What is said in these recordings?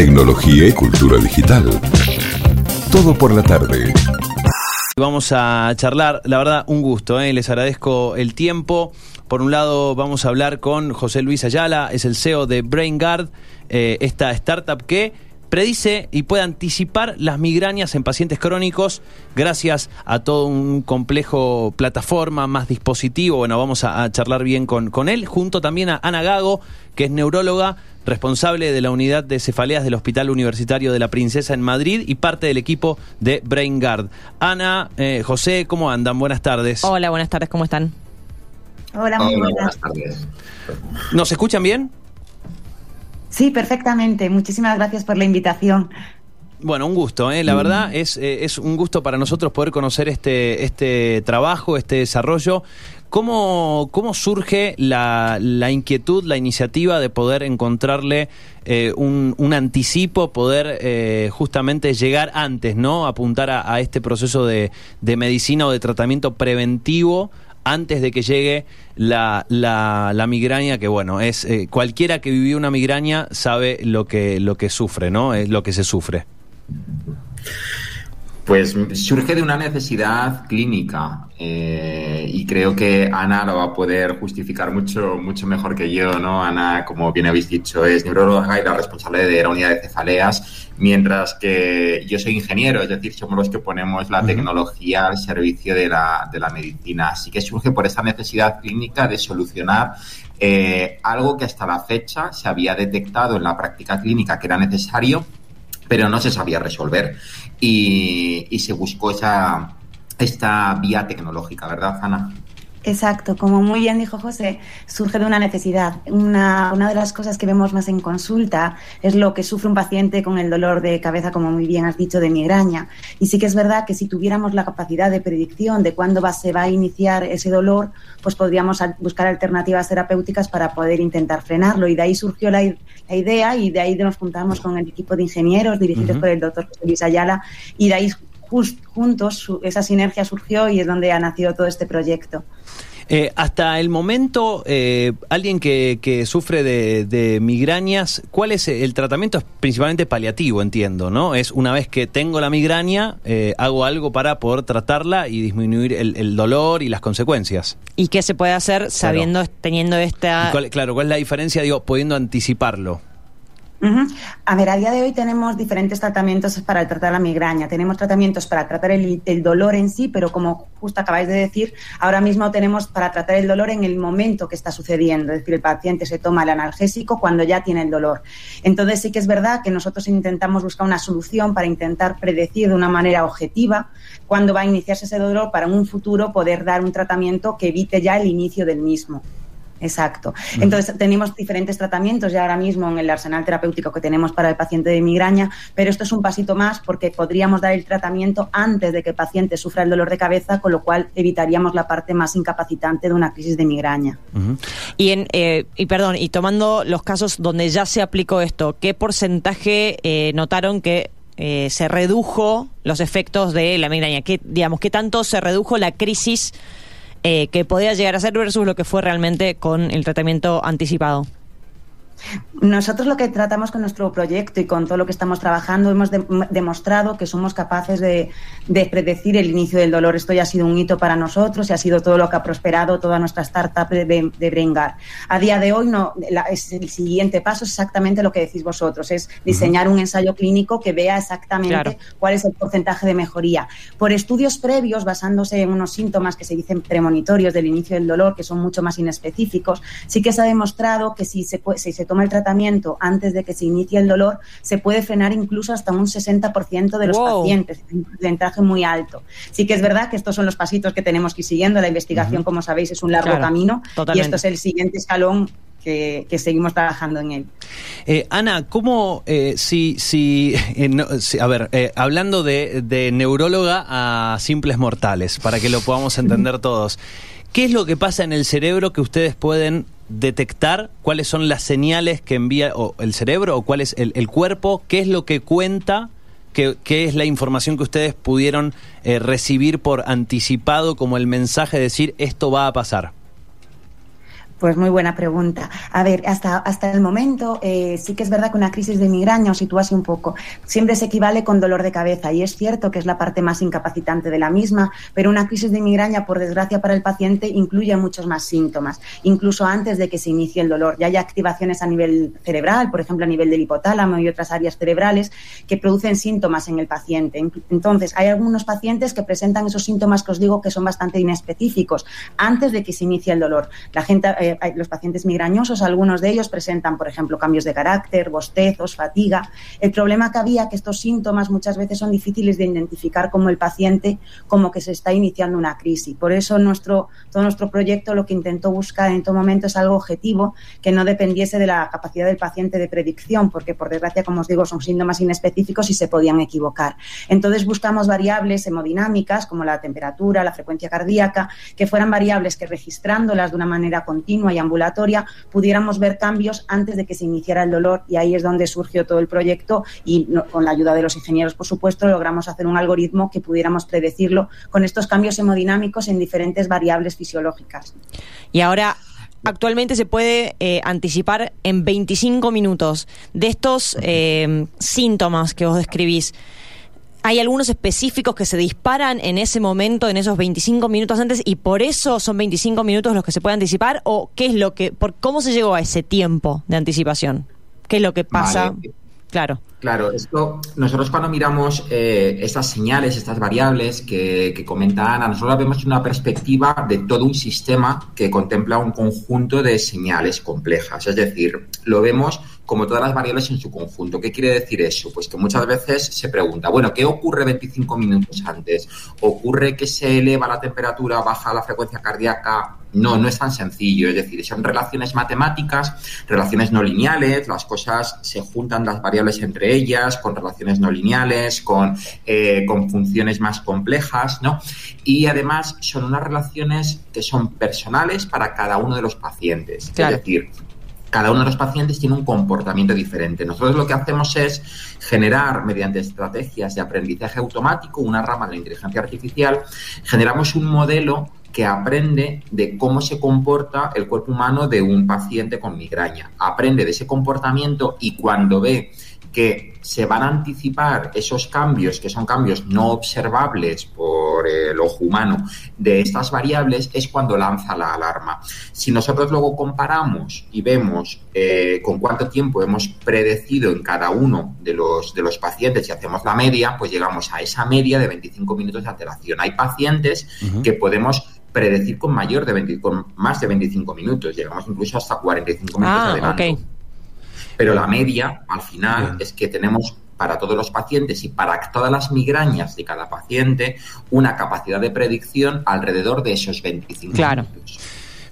tecnología y cultura digital. Todo por la tarde. Vamos a charlar, la verdad, un gusto, ¿eh? les agradezco el tiempo. Por un lado, vamos a hablar con José Luis Ayala, es el CEO de BrainGuard, eh, esta startup que predice y puede anticipar las migrañas en pacientes crónicos gracias a todo un complejo plataforma, más dispositivo. Bueno, vamos a, a charlar bien con, con él, junto también a Ana Gago, que es neuróloga responsable de la unidad de cefaleas del Hospital Universitario de la Princesa en Madrid y parte del equipo de BrainGuard. Ana, eh, José, ¿cómo andan? Buenas tardes. Hola, buenas tardes, ¿cómo están? Hola, muy buenas. tardes. ¿Nos escuchan bien? Sí, perfectamente. Muchísimas gracias por la invitación. Bueno, un gusto, ¿eh? la verdad es, eh, es un gusto para nosotros poder conocer este, este trabajo, este desarrollo. ¿Cómo, cómo surge la, la, inquietud, la iniciativa de poder encontrarle eh, un, un, anticipo, poder eh, justamente llegar antes, ¿no? Apuntar a, este proceso de, de, medicina o de tratamiento preventivo antes de que llegue la, la, la migraña, que bueno, es eh, cualquiera que vivió una migraña sabe lo que, lo que sufre, ¿no? Es lo que se sufre. Pues surge de una necesidad clínica eh, y creo que Ana lo va a poder justificar mucho, mucho mejor que yo, ¿no? Ana, como bien habéis dicho, es neuróloga y la responsable de la unidad de cefaleas, mientras que yo soy ingeniero, es decir, somos los que ponemos la tecnología al servicio de la, de la medicina. Así que surge por esta necesidad clínica de solucionar eh, algo que hasta la fecha se había detectado en la práctica clínica que era necesario pero no se sabía resolver. Y, y se buscó esa, esta vía tecnológica, ¿verdad, Ana? Exacto, como muy bien dijo José, surge de una necesidad. Una, una, de las cosas que vemos más en consulta es lo que sufre un paciente con el dolor de cabeza, como muy bien has dicho, de migraña. Y sí que es verdad que si tuviéramos la capacidad de predicción de cuándo va, se va a iniciar ese dolor, pues podríamos buscar alternativas terapéuticas para poder intentar frenarlo. Y de ahí surgió la, la idea y de ahí nos juntamos con el equipo de ingenieros dirigidos uh -huh. por el doctor José Luis Ayala y de ahí just, juntos su, esa sinergia surgió y es donde ha nacido todo este proyecto. Eh, hasta el momento, eh, alguien que, que sufre de, de, migrañas, ¿cuál es el tratamiento? Es principalmente paliativo, entiendo, ¿no? Es una vez que tengo la migraña, eh, hago algo para poder tratarla y disminuir el, el, dolor y las consecuencias. ¿Y qué se puede hacer sabiendo, claro. teniendo esta... Cuál, claro, ¿cuál es la diferencia, digo, pudiendo anticiparlo? Uh -huh. A ver, a día de hoy tenemos diferentes tratamientos para tratar la migraña. Tenemos tratamientos para tratar el, el, dolor en sí, pero como justo acabáis de decir, ahora mismo tenemos para tratar el dolor en el momento que está sucediendo. Es decir, el paciente se toma el analgésico cuando ya tiene el dolor. Entonces sí que es verdad que nosotros intentamos buscar una solución para intentar predecir de una manera objetiva cuándo va a iniciarse ese dolor para en un futuro poder dar un tratamiento que evite ya el inicio del mismo. Exacto. Entonces, tenemos diferentes tratamientos ya ahora mismo en el arsenal terapéutico que tenemos para el paciente de migraña, pero esto es un pasito más porque podríamos dar el tratamiento antes de que el paciente sufra el dolor de cabeza, con lo cual evitaríamos la parte más incapacitante de una crisis de migraña. Uh -huh. Y, en, eh, y perdón, y tomando los casos donde ya se aplicó esto, ¿qué porcentaje eh, notaron que eh, se redujo los efectos de la migraña? ¿Qué, digamos, ¿Qué tanto se redujo la crisis? Eh, que podía llegar a ser versus lo que fue realmente con el tratamiento anticipado? Nosotros lo que tratamos con nuestro proyecto y con todo lo que estamos trabajando hemos de demostrado que somos capaces de, de, predecir el inicio del dolor. Esto ya ha sido un hito para nosotros y ha sido todo lo que ha prosperado toda nuestra startup de, de Bringar. A día de hoy no, la, es el siguiente paso es exactamente lo que decís vosotros, es diseñar uh -huh. un ensayo clínico que vea exactamente claro. cuál es el porcentaje de mejoría. Por estudios previos, basándose en unos síntomas que se dicen premonitorios del inicio del dolor, que son mucho más inespecíficos, sí que se ha demostrado que si se, si se toma el tratamiento antes de que se inicie el dolor, se puede frenar incluso hasta un 60% de los wow. pacientes, un porcentaje muy alto. Sí que es verdad que estos son los pasitos que tenemos que ir siguiendo. La investigación, uh -huh. como sabéis, es un largo claro, camino totalmente. y esto es el siguiente escalón que, que, seguimos trabajando en él. Eh, Ana, ¿cómo eh, si, si, eh, no, si, a ver, hablando de, de, neuróloga a simples mortales, para que lo podamos entender todos, ¿qué es lo que pasa en el cerebro que ustedes pueden detectar cuáles son las señales que envía o el cerebro o cuál es el, cuerpo, qué es lo que cuenta, qué, qué, es la información que ustedes pudieron eh, recibir por anticipado como el mensaje de decir esto va a pasar. Pues muy buena pregunta. A ver, hasta, hasta el momento eh, sí que es verdad que una crisis de migraña, o sitúase un poco, siempre se equivale con dolor de cabeza y es cierto que es la parte más incapacitante de la misma, pero una crisis de migraña, por desgracia para el paciente, incluye muchos más síntomas, incluso antes de que se inicie el dolor. Ya hay activaciones a nivel cerebral, por ejemplo, a nivel del hipotálamo y otras áreas cerebrales que producen síntomas en el paciente. Entonces, hay algunos pacientes que presentan esos síntomas que os digo que son bastante inespecíficos antes de que se inicie el dolor. La gente eh, los pacientes migrañosos, algunos de ellos presentan, por ejemplo, cambios de carácter, bostezos, fatiga. El problema que había que estos síntomas muchas veces son difíciles de identificar como el paciente como que se está iniciando una crisis. Por eso nuestro, todo nuestro proyecto lo que intentó buscar en todo momento es algo objetivo que no dependiese de la capacidad del paciente de predicción, porque por desgracia, como os digo, son síntomas inespecíficos y se podían equivocar. Entonces buscamos variables hemodinámicas como la temperatura, la frecuencia cardíaca, que fueran variables que registrándolas de una manera continua y ambulatoria, pudiéramos ver cambios antes de que se iniciara el dolor y ahí es donde surgió todo el proyecto y con la ayuda de los ingenieros, por supuesto, logramos hacer un algoritmo que pudiéramos predecirlo con estos cambios hemodinámicos en diferentes variables fisiológicas. Y ahora actualmente se puede eh, anticipar en 25 minutos de estos eh, síntomas que vos describís. ¿Hay algunos específicos que se disparan en ese momento, en esos 25 minutos antes, y por eso son 25 minutos los que se pueden anticipar? ¿O qué es lo que, por cómo se llegó a ese tiempo de anticipación? ¿Qué es lo que pasa? Claro. Claro, esto, nosotros cuando miramos eh, estas señales, estas variables que, que comenta Ana, nosotros vemos una perspectiva de todo un sistema que contempla un conjunto de señales complejas. Es decir, lo vemos como todas las variables en su conjunto. ¿Qué quiere decir eso? Pues que muchas veces se pregunta, bueno, ¿qué ocurre 25 minutos antes? ¿Ocurre que se eleva la temperatura, baja la frecuencia cardíaca? No, no es tan sencillo. Es decir, son relaciones matemáticas, relaciones no lineales, las cosas se juntan las variables entre ellas, con relaciones no lineales, con, eh, con funciones más complejas, ¿no? Y además son unas relaciones que son personales para cada uno de los pacientes. Es decir, cada uno de los pacientes tiene un comportamiento diferente. Nosotros lo que hacemos es generar, mediante estrategias de aprendizaje automático, una rama de la inteligencia artificial, generamos un modelo que aprende de cómo se comporta el cuerpo humano de un paciente con migraña. Aprende de ese comportamiento y cuando ve que se van a anticipar esos cambios, que son cambios no observables por el ojo humano, de estas variables, es cuando lanza la alarma. Si nosotros luego comparamos y vemos eh, con cuánto tiempo hemos predecido en cada uno de los, de los pacientes y hacemos la media, pues llegamos a esa media de 25 minutos de alteración. Hay pacientes que podemos predecir con mayor de con más de 25 minutos, llegamos incluso hasta 45 minutos de ah, adelanto. Pero la media, al final, es que tenemos para todos los pacientes y para todas las migrañas de cada paciente una capacidad de predicción alrededor de esos 25 claro. minutos.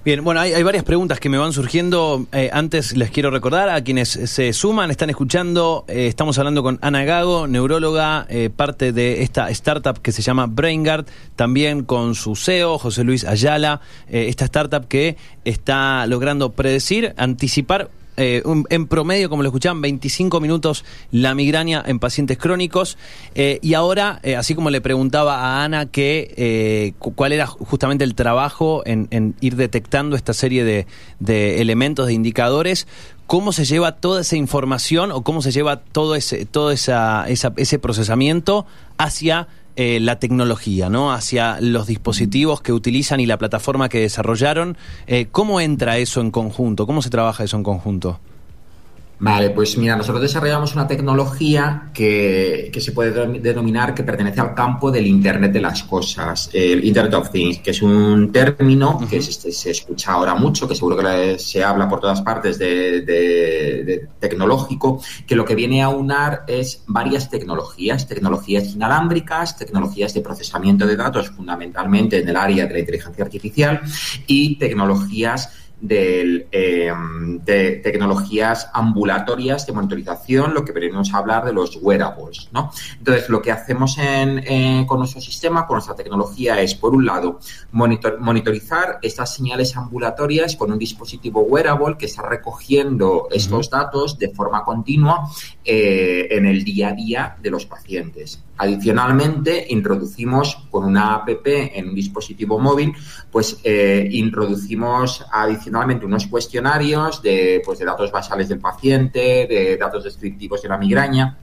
Bien, bueno, hay, varias preguntas que me van surgiendo. Eh, antes les quiero recordar a quienes se suman, están escuchando, eh, estamos hablando con Ana Gago, neuróloga, eh, parte de esta startup que se llama BrainGuard, también con su CEO, José Luis Ayala, esta startup que está logrando predecir, anticipar eh, en promedio, como lo escuchaban, 25 minutos la migraña en pacientes crónicos. Eh, y ahora, eh, así como le preguntaba a Ana que cuál era justamente el trabajo en, ir detectando esta serie de, elementos, de indicadores, cómo se lleva toda esa información o cómo se lleva todo ese, todo esa, ese procesamiento hacia eh, la tecnología, ¿no? Hacia los dispositivos que utilizan y la plataforma que desarrollaron. Eh, ¿Cómo entra eso en conjunto? ¿Cómo se trabaja eso en conjunto? Vale, pues mira, nosotros desarrollamos una tecnología que, se puede denominar que pertenece al campo del Internet de las cosas, el Internet of Things, que es un término que se, escucha ahora mucho, que seguro que se habla por todas partes de, tecnológico, que lo que viene a unar es varias tecnologías, tecnologías inalámbricas, tecnologías de procesamiento de datos fundamentalmente en el área de la inteligencia artificial y tecnologías eh, de tecnologías ambulatorias de monitorización, lo que venimos a hablar de los wearables. ¿no? Entonces, lo que hacemos en, con nuestro sistema, con nuestra tecnología, es, por un lado, monitorizar estas señales ambulatorias con un dispositivo wearable que está recogiendo estos datos de forma continua eh, en el día a día de los pacientes. Adicionalmente, introducimos con una app en un dispositivo móvil, pues eh, introducimos adicionalmente unos cuestionarios de, pues, de datos basales del paciente, de datos descriptivos de la migraña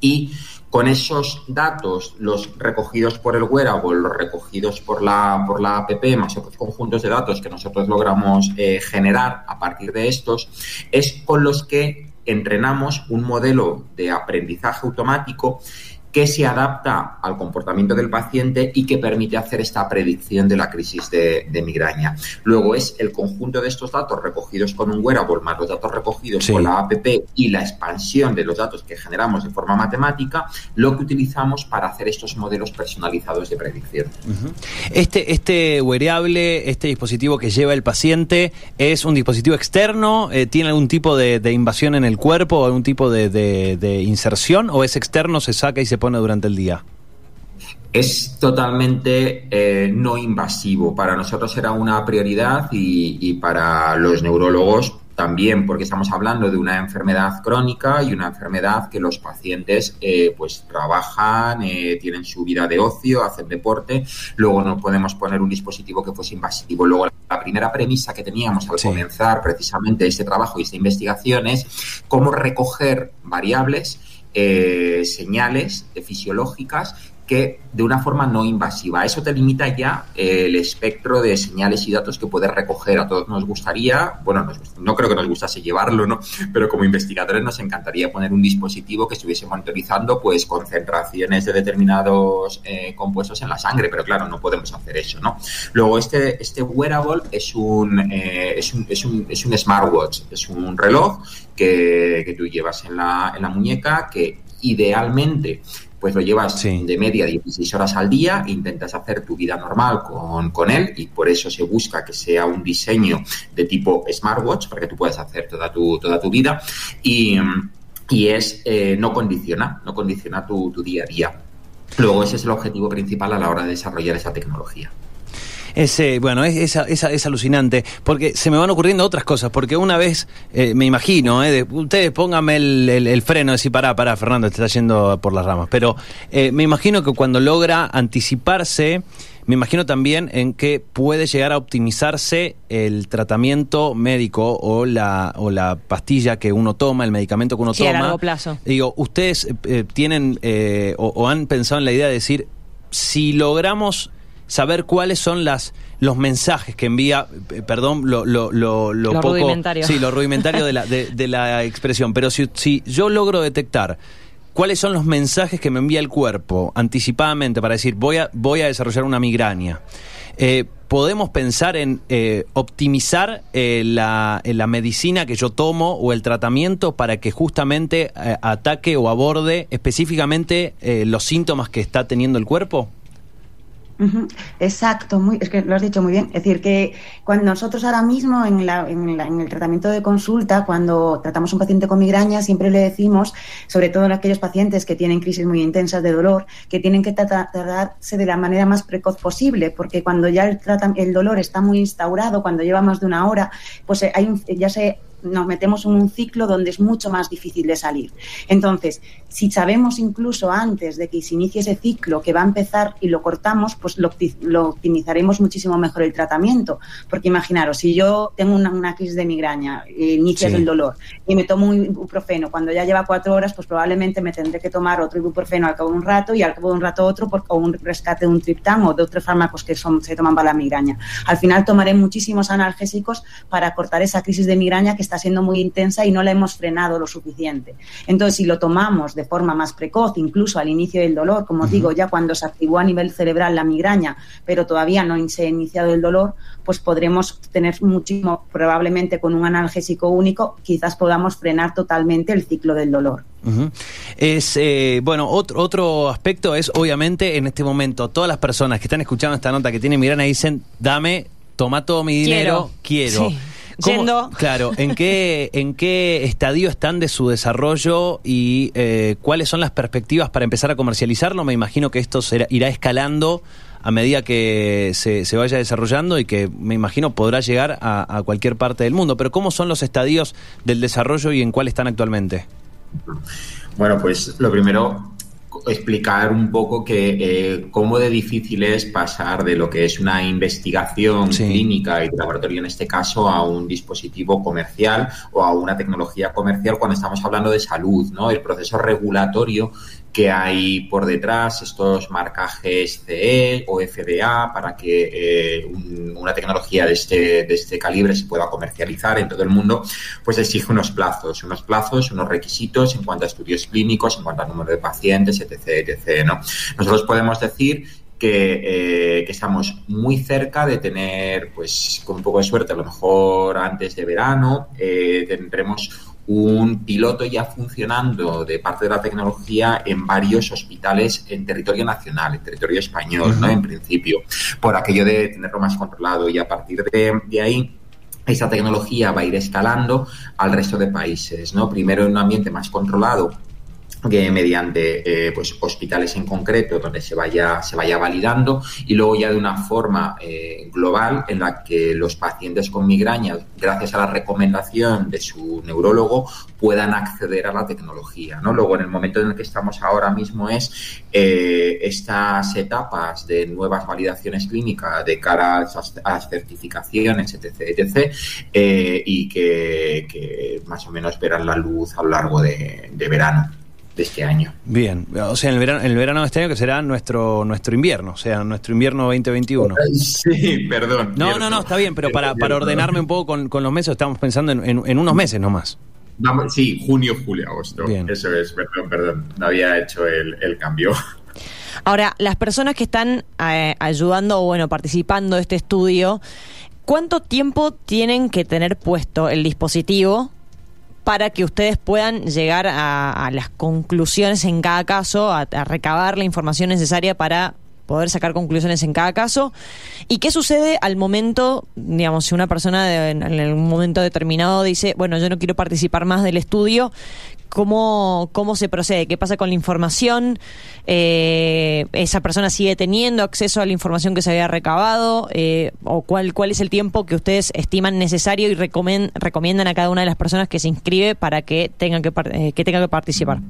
y con esos datos, los recogidos por el wearable, los recogidos por la, por la app, más otros conjuntos de datos que nosotros logramos eh, generar a partir de estos, es con los que entrenamos un modelo de aprendizaje automático que se adapta al comportamiento del paciente y que permite hacer esta predicción de la crisis de, migraña. Luego es el conjunto de estos datos recogidos con un wearable más los datos recogidos con la app y la expansión de los datos que generamos de forma matemática lo que utilizamos para hacer estos modelos personalizados de predicción. Este, este wearable, este dispositivo que lleva el paciente, ¿es un dispositivo externo? Eh, ¿Tiene algún tipo de, invasión en el cuerpo o algún tipo de, de inserción? ¿O es externo, se saca y se pone durante el día? Es totalmente eh, no invasivo. Para nosotros era una prioridad y, para los neurólogos también, porque estamos hablando de una enfermedad crónica y una enfermedad que los pacientes eh, pues trabajan, eh, tienen su vida de ocio, hacen deporte. Luego no podemos poner un dispositivo que fuese invasivo. Luego la primera premisa que teníamos al comenzar precisamente este trabajo y esta investigación es cómo recoger variables eh, señales fisiológicas que de una forma no invasiva. Eso te limita ya el espectro de señales y datos que puedes recoger. A todos nos gustaría, bueno, no creo que nos gustase llevarlo, ¿no? Pero como investigadores nos encantaría poner un dispositivo que estuviese monitorizando pues concentraciones de determinados eh, compuestos en la sangre, pero claro, no podemos hacer eso, ¿no? Luego, este, este wearable es un, eh, es un, es un, es un smartwatch, es un reloj que, que tú llevas en la, en la muñeca que idealmente pues lo llevas de media 16 horas al día, intentas hacer tu vida normal con, con, él y por eso se busca que sea un diseño de tipo smartwatch para que tú puedas hacer toda tu, toda tu vida y, y es eh, no condiciona, no condiciona tu, tu día a día. Luego ese es el objetivo principal a la hora de desarrollar esa tecnología. Ese, bueno, es, es, es, alucinante, porque se me van ocurriendo otras cosas, porque una vez, eh, me imagino, eh, ustedes pónganme el, el, freno, decir, pará, pará, Fernando, te está yendo por las ramas, pero eh, me imagino que cuando logra anticiparse, me imagino también en que puede llegar a optimizarse el tratamiento médico o la, o la pastilla que uno toma, el medicamento que uno sí, toma. a largo plazo. Digo, ustedes tienen o han pensado en la idea de decir, si logramos saber cuáles son las los mensajes que envía, eh, perdón, lo, lo, lo, lo, poco, rudimentario. Sí, lo rudimentario de la, de, la expresión. Pero si, si yo logro detectar cuáles son los mensajes que me envía el cuerpo anticipadamente para decir voy a, voy a desarrollar una migraña, eh, podemos pensar en eh, optimizar la, la, medicina que yo tomo o el tratamiento para que justamente ataque o aborde específicamente los síntomas que está teniendo el cuerpo? Exacto, muy, es que lo has dicho muy bien. Es decir, que cuando nosotros ahora mismo en, la, en, el tratamiento de consulta, cuando tratamos a un paciente con migraña, siempre le decimos, sobre todo en aquellos pacientes que tienen crisis muy intensas de dolor, que tienen que tratarse de la manera más precoz posible, porque cuando ya el, el dolor está muy instaurado, cuando lleva más de una hora, pues eh, hay ya se nos metemos en un ciclo donde es mucho más difícil de salir. Entonces, si sabemos incluso antes de que se inicie ese ciclo que va a empezar y lo cortamos, pues lo, optimizaremos muchísimo mejor el tratamiento. Porque imaginaros, si yo tengo una, crisis de migraña, e inicias el dolor y me tomo un ibuprofeno, cuando ya lleva cuatro horas, pues probablemente me tendré que tomar otro ibuprofeno al cabo de un rato y al cabo de un rato otro o un rescate de un triptán o de otros fármacos que son, se toman para la migraña. Al final tomaré muchísimos analgésicos para cortar esa crisis de migraña que está siendo muy intensa y no la hemos frenado lo suficiente. Entonces, si lo tomamos de forma más precoz, incluso al inicio del dolor, como os digo, ya cuando se activó a nivel cerebral la migraña, pero todavía no se ha iniciado el dolor, pues podremos tener muchísimo, probablemente con un analgésico único, quizás podamos frenar totalmente el ciclo del dolor. Es eh, bueno, otro, otro aspecto es obviamente en este momento todas las personas que están escuchando esta nota que tienen migraña dicen, dame, toma todo mi dinero, quiero. Claro, ¿en qué, ¿en qué estadio están de su desarrollo y eh, cuáles son las perspectivas para empezar a comercializarlo? Me imagino que esto irá escalando a medida que se, se, vaya desarrollando y que me imagino podrá llegar a, a, cualquier parte del mundo. Pero ¿cómo son los estadios del desarrollo y en cuál están actualmente? Bueno, pues lo primero, explicar un poco que eh, cómo de difícil es pasar de lo que es una investigación clínica y de laboratorio en este caso a un dispositivo comercial o a una tecnología comercial cuando estamos hablando de salud, ¿no? El proceso regulatorio que hay por detrás, estos marcajes CE o FDA para que eh, una tecnología de este, de este calibre se pueda comercializar en todo el mundo, pues exige unos plazos, unos plazos, unos requisitos en cuanto a estudios clínicos, en cuanto al número de pacientes, etc. etc ¿no? Nosotros podemos decir que, eh, que, estamos muy cerca de tener, pues con un poco de suerte, a lo mejor antes de verano, eh, tendremos un piloto ya funcionando de parte de la tecnología en varios hospitales en territorio nacional, en territorio español, ¿no? En principio, por aquello de tenerlo más controlado y a partir de, de ahí esa tecnología va a ir escalando al resto de países, ¿no? Primero en un ambiente más controlado que mediante eh, pues hospitales en concreto donde se vaya se vaya validando y luego ya de una forma eh, global en la que los pacientes con migraña gracias a la recomendación de su neurólogo puedan acceder a la tecnología no luego en el momento en el que estamos ahora mismo es eh, estas etapas de nuevas validaciones clínicas de cara a las, certificaciones etc etc y que, más o menos verán la luz a lo largo de verano de este año. Bien, o sea, en el verano, el verano de este año que será nuestro nuestro invierno, o sea, nuestro invierno 2021. Sí, perdón. No, no, no, está bien, pero para, para ordenarme un poco con, los meses, estamos pensando en, unos meses nomás. Vamos, sí, junio, julio, agosto. Eso es, perdón, perdón, no había hecho el, cambio. Ahora, las personas que están eh, ayudando o bueno, participando de este estudio, ¿cuánto tiempo tienen que tener puesto el dispositivo para que ustedes puedan llegar a, las conclusiones en cada caso, a, recabar la información necesaria para poder sacar conclusiones en cada caso. ¿Y qué sucede al momento, digamos, si una persona en, un momento determinado dice, bueno, yo no quiero participar más del estudio, ¿cómo, cómo se procede? ¿Qué pasa con la información? Eh, ¿Esa persona sigue teniendo acceso a la información que se había recabado? Eh, ¿O cuál, cuál es el tiempo que ustedes estiman necesario y recomiendan a cada una de las personas que se inscribe para que tengan que, eh, que, tenga que participar?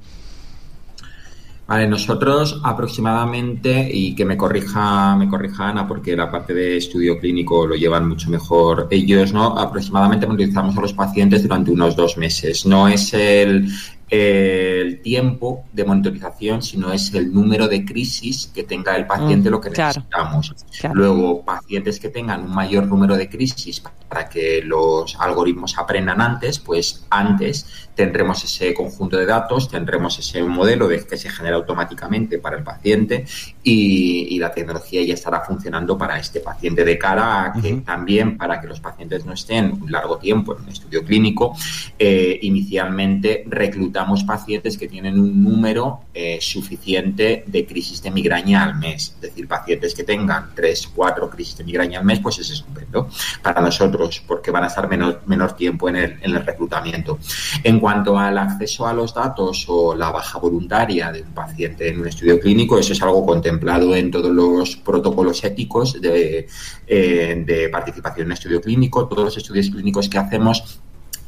Vale, nosotros aproximadamente, y que me corrija, me corrija Ana, porque la parte de estudio clínico lo llevan mucho mejor ellos, ¿no? Aproximadamente utilizamos a los pacientes durante unos dos meses. No es el, el tiempo de monitorización, sino es el número de crisis que tenga el paciente, mm, lo que necesitamos. Luego, pacientes que tengan un mayor número de crisis para que los algoritmos aprendan antes, pues antes tendremos ese conjunto de datos, tendremos ese modelo de que se genera automáticamente para el paciente y, la tecnología ya estará funcionando para este paciente de cara a que también para que los pacientes no estén un largo tiempo en un estudio clínico, eh, inicialmente reclutar pacientes que tienen un número eh, suficiente de crisis de migraña al mes. Es decir, pacientes que tengan 3, 4 crisis de migraña al mes, pues es estupendo para nosotros porque van a estar menor, tiempo en el, en el reclutamiento. En cuanto al acceso a los datos o la baja voluntaria de un paciente en un estudio clínico, eso es algo contemplado en todos los protocolos éticos de, eh, de participación en estudio clínico. Todos los estudios clínicos que hacemos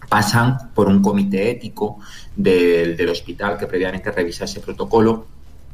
pasan por un comité ético del, del hospital que previamente revisa ese protocolo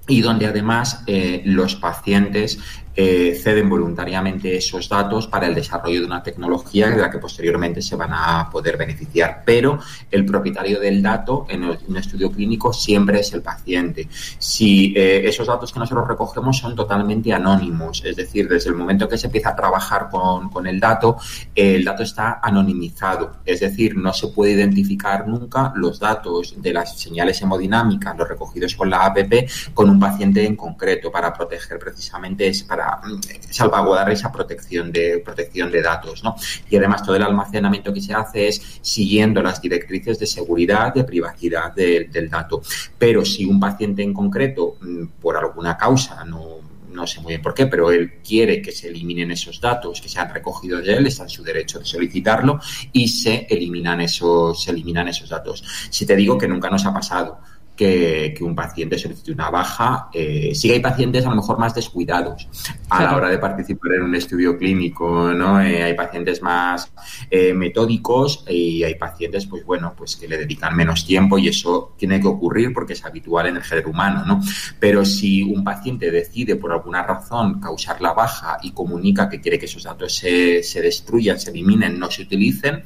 y donde además eh, los pacientes ceden voluntariamente esos datos para el desarrollo de una tecnología de la que posteriormente se van a poder beneficiar. Pero el propietario del dato en un estudio clínico siempre es el paciente. Si eh, esos datos que nosotros recogemos son totalmente anónimos, es decir, desde el momento que se empieza a trabajar con, con el dato, el dato está anonimizado, es decir, no se puede identificar nunca los datos de las señales hemodinámicas, los recogidos con la APP, con un paciente en concreto para proteger precisamente, para Mm, salvaguardar esa protección de, protección de datos. ¿no? Y además todo el almacenamiento que se hace es siguiendo las directrices de seguridad, de privacidad del dato. Pero si un paciente en concreto, mm, por alguna causa, no, no sé muy bien por qué, pero él quiere que se eliminen esos datos que se han recogido de él, está en su derecho de solicitarlo y se eliminan esos, se eliminan esos datos. Si te digo que nunca nos ha pasado, que, un paciente solicite una baja. Eh, sí que hay pacientes a lo mejor más descuidados a la hora de participar en un estudio clínico, ¿no? Eh, hay pacientes más eh, metódicos y hay pacientes, pues bueno, pues que le dedican menos tiempo y eso tiene que ocurrir porque es habitual en el género humano, ¿no? Pero si un paciente decide por alguna razón causar la baja y comunica que quiere que esos datos se, se destruyan, se eliminen, no se utilicen,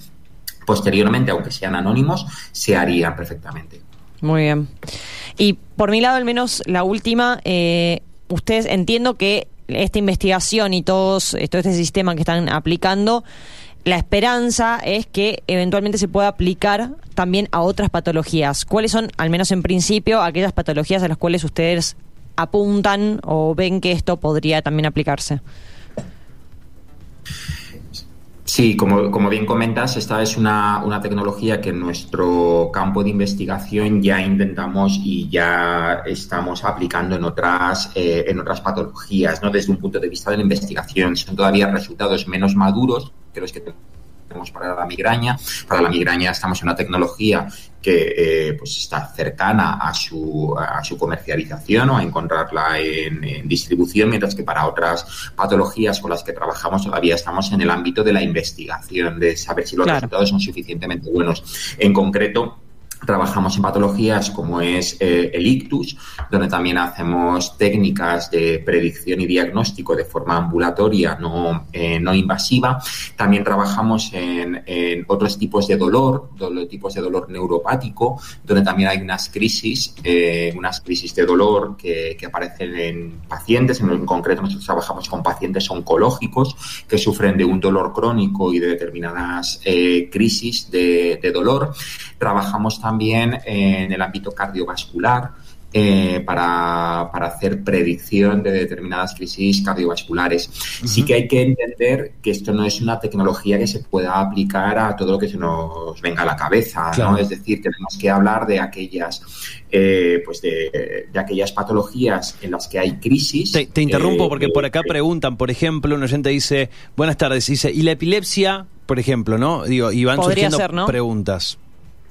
posteriormente, aunque sean anónimos, se harían perfectamente. Muy bien. Y por mi lado, al menos la última, eh, ustedes entiendo que esta investigación y todos, todo este sistema que están aplicando, la esperanza es que eventualmente se pueda aplicar también a otras patologías. ¿Cuáles son, al menos en principio, aquellas patologías a las cuales ustedes apuntan o ven que esto podría también aplicarse? Sí, como, como, bien comentas, esta es una, una, tecnología que en nuestro campo de investigación ya intentamos y ya estamos aplicando en otras, eh, en otras patologías, ¿no? Desde un punto de vista de la investigación. Son todavía resultados menos maduros que los que tenemos para la migraña. Para la migraña estamos en una tecnología que eh, pues está cercana a su, a su comercialización o a encontrarla en, distribución, mientras que para otras patologías con las que trabajamos todavía estamos en el ámbito de la investigación, de saber si los resultados son suficientemente buenos. En concreto, Trabajamos en patologías como es eh, el ictus, donde también hacemos técnicas de predicción y diagnóstico de forma ambulatoria, no, eh, no invasiva. También trabajamos en, otros tipos de dolor, tipos de dolor neuropático, donde también hay unas crisis, eh, unas crisis de dolor que, aparecen en pacientes. En, concreto, nosotros trabajamos con pacientes oncológicos que sufren de un dolor crónico y de determinadas crisis de, de dolor. Trabajamos también también en el ámbito cardiovascular, eh, para, hacer predicción de determinadas crisis cardiovasculares. Sí que hay que entender que esto no es una tecnología que se pueda aplicar a todo lo que se nos venga a la cabeza, ¿no? Es decir, tenemos que hablar de aquellas, eh, pues de, aquellas patologías en las que hay crisis. Te, interrumpo porque por acá preguntan, por ejemplo, un oyente dice, buenas tardes, dice, ¿y la epilepsia? Por ejemplo, ¿no? Digo, y van surgiendo preguntas.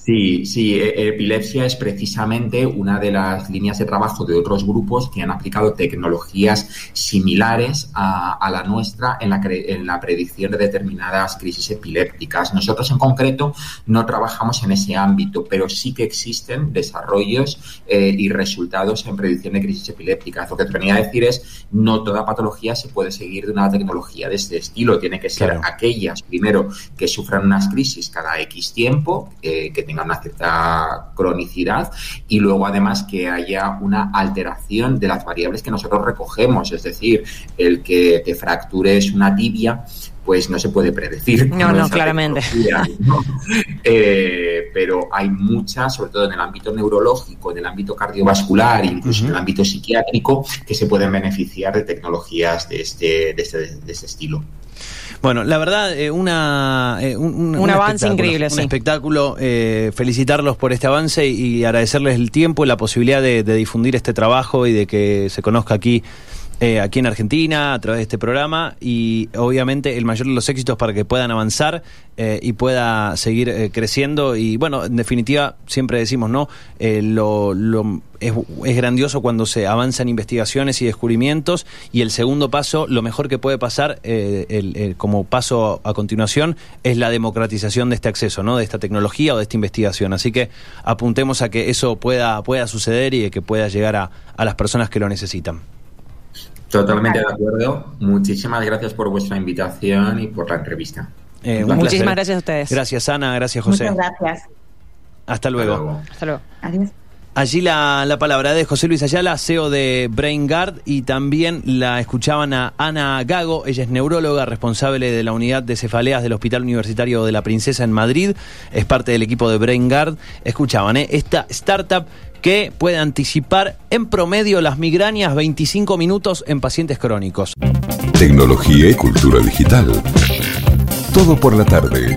Sí, sí, e, epilepsia es precisamente una de las líneas de trabajo de otros grupos que han aplicado tecnologías similares a, la nuestra en la, en la, predicción de determinadas crisis epilépticas. Nosotros en concreto no trabajamos en ese ámbito, pero sí que existen desarrollos eh, y resultados en predicción de crisis epilépticas. Lo que te venía a decir es, no toda patología se puede seguir de una tecnología de este estilo. Tiene que ser aquellas, primero, que sufran unas crisis cada X tiempo, eh, que tengan una cierta cronicidad y luego además que haya una alteración de las variables que nosotros recogemos, es decir, el que te fractures una tibia pues no se puede predecir. No, no, claramente. Eh, pero hay muchas, sobre todo en el ámbito neurológico, en el ámbito cardiovascular, incluso en el ámbito psiquiátrico, que se pueden beneficiar de tecnologías de este, de este, de este estilo. Bueno, la verdad, eh, una, eh, un, avance increíble. Un espectáculo. Eh, felicitarlos por este avance y, agradecerles el tiempo y la posibilidad de, difundir este trabajo y de que se conozca aquí eh, aquí en Argentina a través de este programa y obviamente el mayor de los éxitos para que puedan avanzar eh, y pueda seguir eh, creciendo y bueno, en definitiva siempre decimos, ¿no? lo, lo es, grandioso cuando se avanzan investigaciones y descubrimientos y el segundo paso, lo mejor que puede pasar el, como paso a continuación es la democratización de este acceso, ¿no? De esta tecnología o de esta investigación. Así que apuntemos a que eso pueda, pueda suceder y que pueda llegar a, a las personas que lo necesitan. Totalmente de acuerdo. Muchísimas gracias por vuestra invitación y por la entrevista. Eh, muchísimas gracias a ustedes. Gracias, Ana. Gracias, José. Muchas gracias. Hasta luego. Hasta luego. Adiós. Allí la, la, palabra de José Luis Ayala, CEO de BrainGuard, y también la escuchaban a Ana Gago, ella es neuróloga, responsable de la unidad de cefaleas del Hospital Universitario de la Princesa en Madrid, es parte del equipo de BrainGuard. Escuchaban, ¿eh? esta startup que puede anticipar en promedio las migrañas 25 minutos en pacientes crónicos. Tecnología y cultura digital. Todo por la tarde.